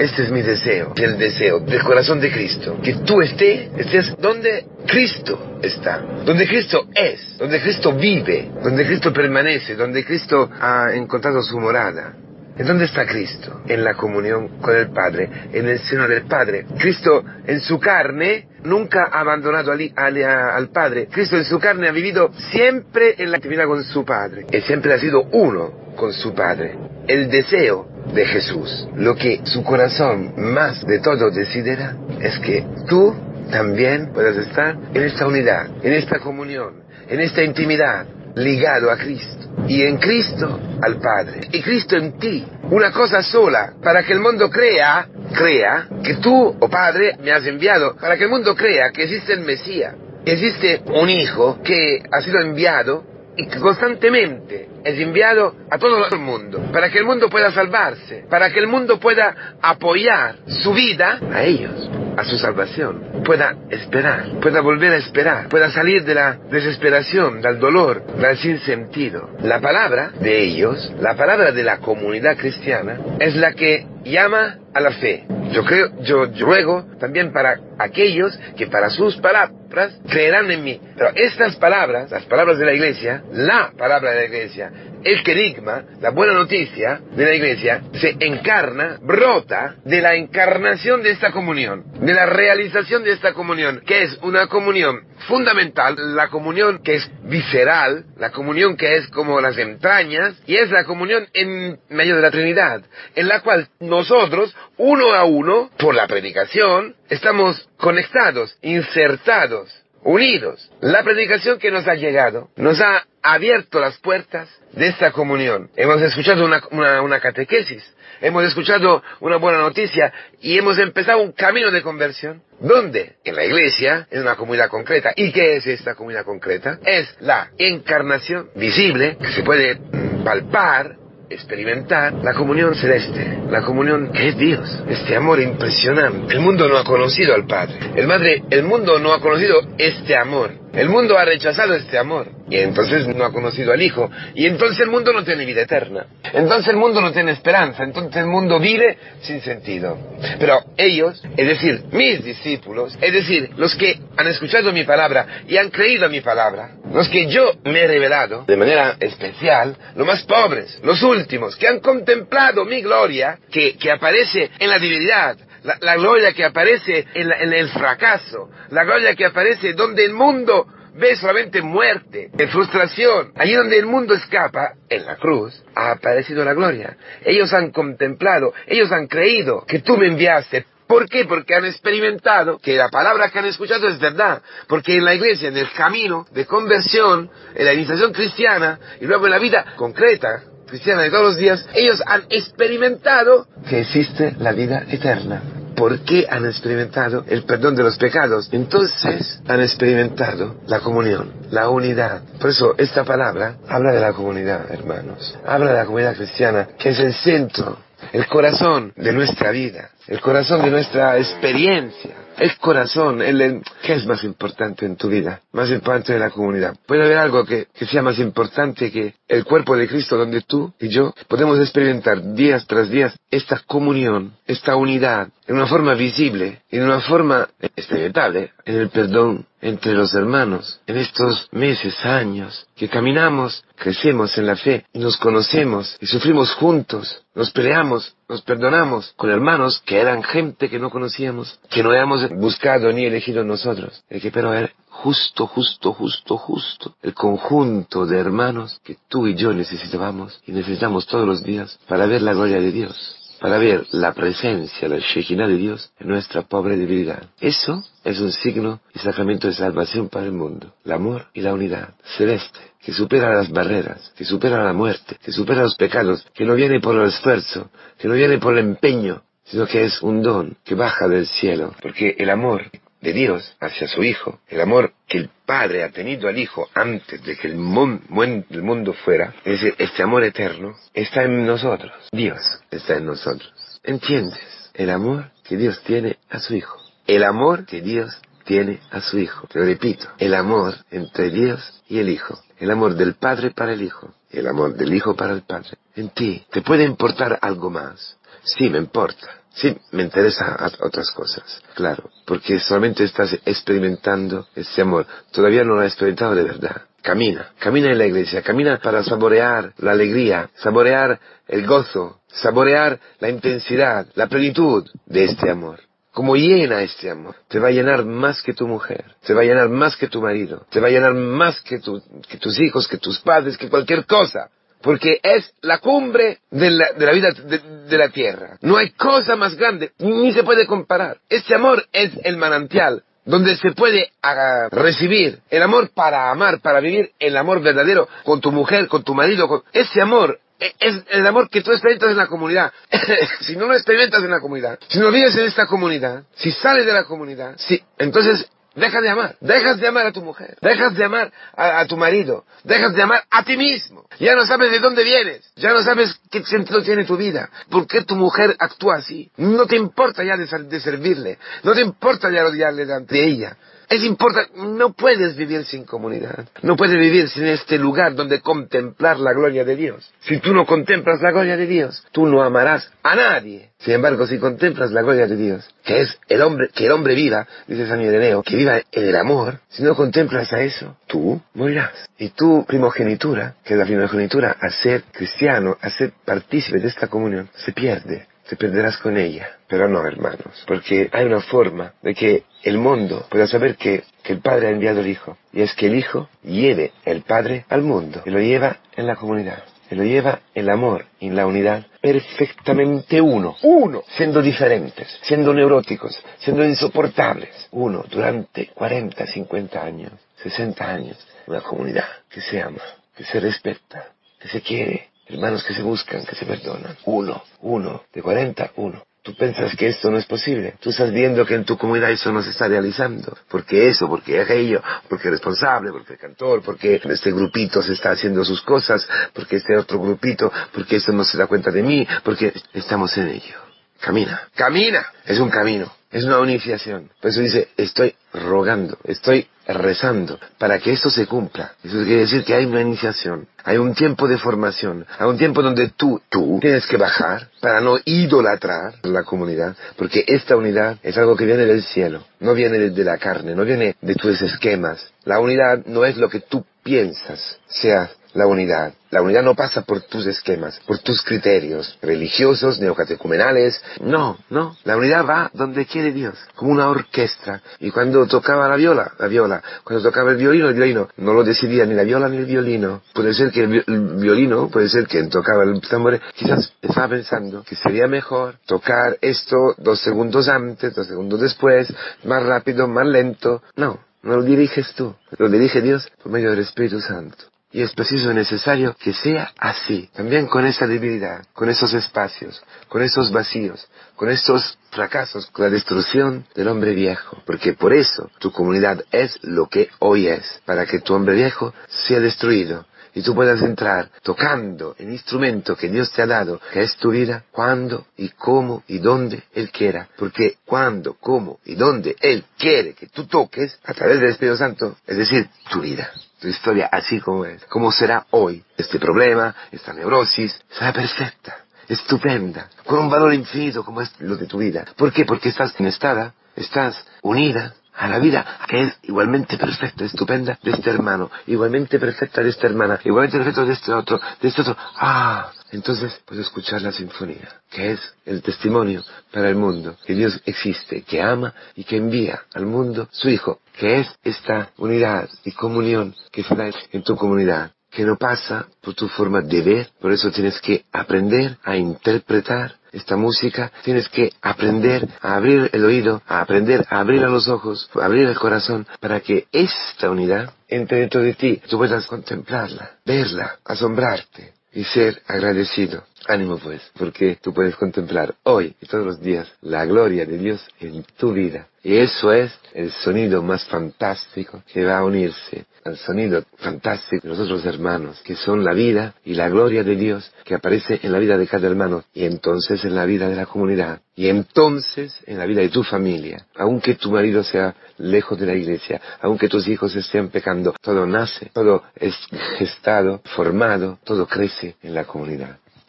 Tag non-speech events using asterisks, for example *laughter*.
Este es mi deseo, el deseo del corazón de Cristo. Que tú estés, estés donde Cristo está, donde Cristo es, donde Cristo vive, donde Cristo permanece, donde Cristo ha encontrado su morada. ¿En dónde está Cristo? En la comunión con el Padre, en el seno del Padre. Cristo en su carne nunca ha abandonado al, al, al, Padre. Cristo en su carne ha vivido siempre en la intimidad con su Padre. Y siempre ha sido uno con su Padre. El deseo de Jesús, lo que su corazón más de todo desidera, es que tú también puedas estar en esta unidad, en esta comunión, en esta intimidad, ligado a Cristo. Y en Cristo al Padre. Y Cristo en ti. Una cosa sola. Para que el mundo crea, crea que tú, oh Padre, me has enviado. Para que el mundo crea que existe el Mesías. Existe un Hijo que ha sido enviado que constantemente es enviado a todo el mundo, para que el mundo pueda salvarse, para que el mundo pueda apoyar su vida a ellos, a su salvación, pueda esperar, pueda volver a esperar, pueda salir de la desesperación, del dolor, del sinsentido. La palabra de ellos, la palabra de la comunidad cristiana, es la que llama a la fe. Yo creo, yo ruego también para aquellos que para sus palabras creerán en mí. Pero estas palabras, las palabras de la iglesia, la palabra de la iglesia, el querigma, la buena noticia de la iglesia, se encarna, brota de la encarnación de esta comunión, de la realización de esta comunión, que es una comunión fundamental, la comunión que es visceral, la comunión que es como las entrañas, y es la comunión en medio de la Trinidad, en la cual nosotros, uno a uno, por la predicación, estamos conectados, insertados, unidos. La predicación que nos ha llegado nos ha abierto las puertas de esta comunión. Hemos escuchado una, una, catequesis, hemos escuchado una buena noticia y hemos empezado un camino de conversión. ¿Dónde? En la iglesia, en una comunidad concreta. ¿Y qué es esta comunidad concreta? Es la encarnación visible que se puede palpar experimentar la comunión celeste, la comunión que es Dios, este amor impresionante. El mundo no ha conocido al Padre. El Madre, el mundo no ha conocido este amor. El mundo ha rechazado este amor y entonces no ha conocido al Hijo y entonces el mundo no tiene vida eterna. Entonces el mundo no tiene esperanza, entonces el mundo vive sin sentido. Pero ellos, es decir, mis discípulos, es decir, los que han escuchado mi palabra y han creído a mi palabra, los que yo me he revelado de manera especial, los más pobres, los últimos, que han contemplado mi gloria, que, que aparece en la divinidad, la, gloria que aparece en, el fracaso, la gloria que aparece donde el mundo ve solamente muerte, frustración. Allí donde el mundo escapa, en la cruz, ha aparecido la gloria. Ellos han contemplado, ellos han creído que tú me enviaste. ¿Por qué? Porque han experimentado que la palabra que han escuchado es verdad. Porque en la iglesia, en el camino de conversión, en la iniciación cristiana y luego en la vida concreta, cristiana de todos los días, ellos han experimentado que existe la vida eterna. ¿Por qué han experimentado el perdón de los pecados? Entonces han experimentado la comunión, la unidad. Por eso esta palabra habla de la comunidad, hermanos. Habla de la comunidad cristiana, que es el centro, el corazón de nuestra vida, el corazón de nuestra experiencia. El corazón, el, el, ¿qué es más importante en tu vida? Más importante de la comunidad. ¿Puede haber algo que, que, sea más importante que el cuerpo de Cristo donde tú y yo podemos experimentar días tras días esta comunión, esta unidad, en una forma visible, en una forma experimentable, en el perdón entre los hermanos, en estos meses, años, que caminamos, crecemos en la fe y nos conocemos y sufrimos juntos, nos peleamos, nos perdonamos con hermanos que eran gente que no conocíamos, que no habíamos buscado ni elegido nosotros, el que pero era justo, justo, justo, justo, el conjunto de hermanos que tú y yo necesitábamos y necesitamos todos los días para ver la gloria de Dios para ver la presencia, la Shekinah de Dios en nuestra pobre debilidad. Eso es un signo y sacramento de salvación para el mundo. El amor y la unidad celeste, que supera las barreras, que supera la muerte, que supera los pecados, que no viene por el esfuerzo, que no viene por el empeño, sino que es un don que baja del cielo. Porque el amor de Dios hacia su Hijo, el amor que el Padre ha tenido al Hijo antes de que el, mon, el, mundo fuera, es este amor eterno, está en nosotros. Dios está en nosotros. ¿Entiendes? El amor que Dios tiene a su Hijo. El amor que Dios tiene a su Hijo. Te lo repito, el amor entre Dios y el Hijo. El amor del Padre para el Hijo. El amor del Hijo para el Padre. En ti. Te puede importar algo más. sí me importa. Sí, me interesa otras cosas, claro, porque solamente estás experimentando ese amor. Todavía no lo has experimentado de verdad. Camina, camina en la iglesia, camina para saborear la alegría, saborear el gozo, saborear la intensidad, la plenitud de este amor. Como llena este amor, te va a llenar más que tu mujer, te va a llenar más que tu marido, te va a llenar más que, tus hijos, que tus padres, que cualquier cosa porque es la cumbre de la, vida de, la tierra. No hay cosa más grande, ni se puede comparar. Este amor es el manantial donde se puede ah, recibir el amor para amar, para vivir el amor verdadero con tu mujer, con tu marido. Con... Ese amor es el amor que tú experimentas en la comunidad. *coughs* si no lo experimentas en la comunidad, si no vives en esta comunidad, si sales de la comunidad, si, entonces Dejas de amar, dejas de amar a tu mujer, dejas de amar a, tu marido, dejas de amar a ti mismo. Ya no sabes de dónde vienes, ya no sabes qué sentido tiene tu vida, por qué tu mujer actúa así. No te importa ya de, de servirle, no te importa ya odiarle ante ella. Es importante, no puedes vivir sin comunidad, no puedes vivir sin este lugar donde contemplar la gloria de Dios. Si tú no contemplas la gloria de Dios, tú no amarás a nadie. Sin embargo, si contemplas la gloria de Dios, que es el hombre, que el hombre viva, dice San Ireneo, que viva en el amor, si no contemplas a eso, tú morirás. Y tu primogenitura, que es la primogenitura, a ser cristiano, a ser partícipe de esta comunión, se pierde te perderás con ella. Pero no, hermanos, porque hay una forma de que el mundo pueda saber que, que, el Padre ha enviado al Hijo. Y es que el Hijo lleve el Padre al mundo y lo lleva en la comunidad. Y lo lleva el amor, en la unidad, perfectamente uno. Uno, siendo diferentes, siendo neuróticos, siendo insoportables. Uno, durante 40, 50 años, 60 años. Una comunidad que se ama, que se respeta, que se quiere, hermanos que se buscan, que se perdonan. Uno, uno, de cuarenta, uno. Tú piensas que esto no es posible. Tú estás viendo que en tu comunidad eso no se está realizando. Porque eso, porque aquello, porque el responsable, porque el cantor, porque este grupito se está haciendo sus cosas, porque este otro grupito, porque esto no se da cuenta de mí, porque estamos en ello. Camina, camina. Es un camino. Es una unificación. Por eso dice, estoy rogando, estoy rezando para que esto se cumpla. Eso quiere decir que hay una iniciación, hay un tiempo de formación, hay un tiempo donde tú, tú tienes que bajar para no idolatrar la comunidad, porque esta unidad es algo que viene del cielo, no viene de la carne, no viene de tus esquemas. La unidad no es lo que tú piensas sea la unidad. La unidad no pasa por tus esquemas, por tus criterios religiosos, neocatecumenales. No, no. La unidad va donde quiere Dios, como una orquesta. Y cuando tocaba la viola, la viola. Cuando tocaba el violino, el violino. No lo decidía ni la viola ni el violino. Puede ser que el, violino, puede ser que tocaba el tambor, quizás estaba pensando que sería mejor tocar esto dos segundos antes, dos segundos después, más rápido, más lento. No, no lo diriges tú, lo dirige Dios por medio del Espíritu Santo. Y es preciso y necesario que sea así, también con esa debilidad, con esos espacios, con esos vacíos, con esos fracasos, con la destrucción del hombre viejo. Porque por eso tu comunidad es lo que hoy es, para que tu hombre viejo sea destruido y tú puedas entrar tocando el instrumento que Dios te ha dado, que es tu vida, cuando y cómo y dónde Él quiera. Porque cuando, cómo y dónde Él quiere que tú toques, a través del Espíritu Santo, es decir, tu vida tu historia así como es, como será hoy. Este problema, esta neurosis, será perfecta, estupenda, con un valor infinito como es lo de tu vida. ¿Por qué? Porque estás conectada, estás unida a la vida que es igualmente perfecta, estupenda de este hermano, igualmente perfecta de esta hermana, igualmente perfecta de este otro, de este otro. Ah, entonces puedo escuchar la sinfonía, que es el testimonio para el mundo, que Dios existe, que ama y que envía al mundo su Hijo, que es esta unidad y comunión que será en tu comunidad que no pasa por tu forma de ver, por eso tienes que aprender a interpretar esta música, tienes que aprender a abrir el oído, a aprender a abrir a los ojos, a abrir el corazón, para que esta unidad entre dentro de ti, tú puedas contemplarla, verla, asombrarte, y ser agradecido. Ánimo pues, porque tú puedes contemplar hoy y todos los días la gloria de Dios en tu vida. Y eso es el sonido más fantástico que va a unirse al sonido fantástico de los otros hermanos, que son la vida y la gloria de Dios que aparece en la vida de cada hermano y entonces en la vida de la comunidad y entonces en la vida de tu familia. Aunque tu marido sea lejos de la iglesia, aunque tus hijos estén pecando, todo nace, todo es gestado, formado, todo crece en la comunidad.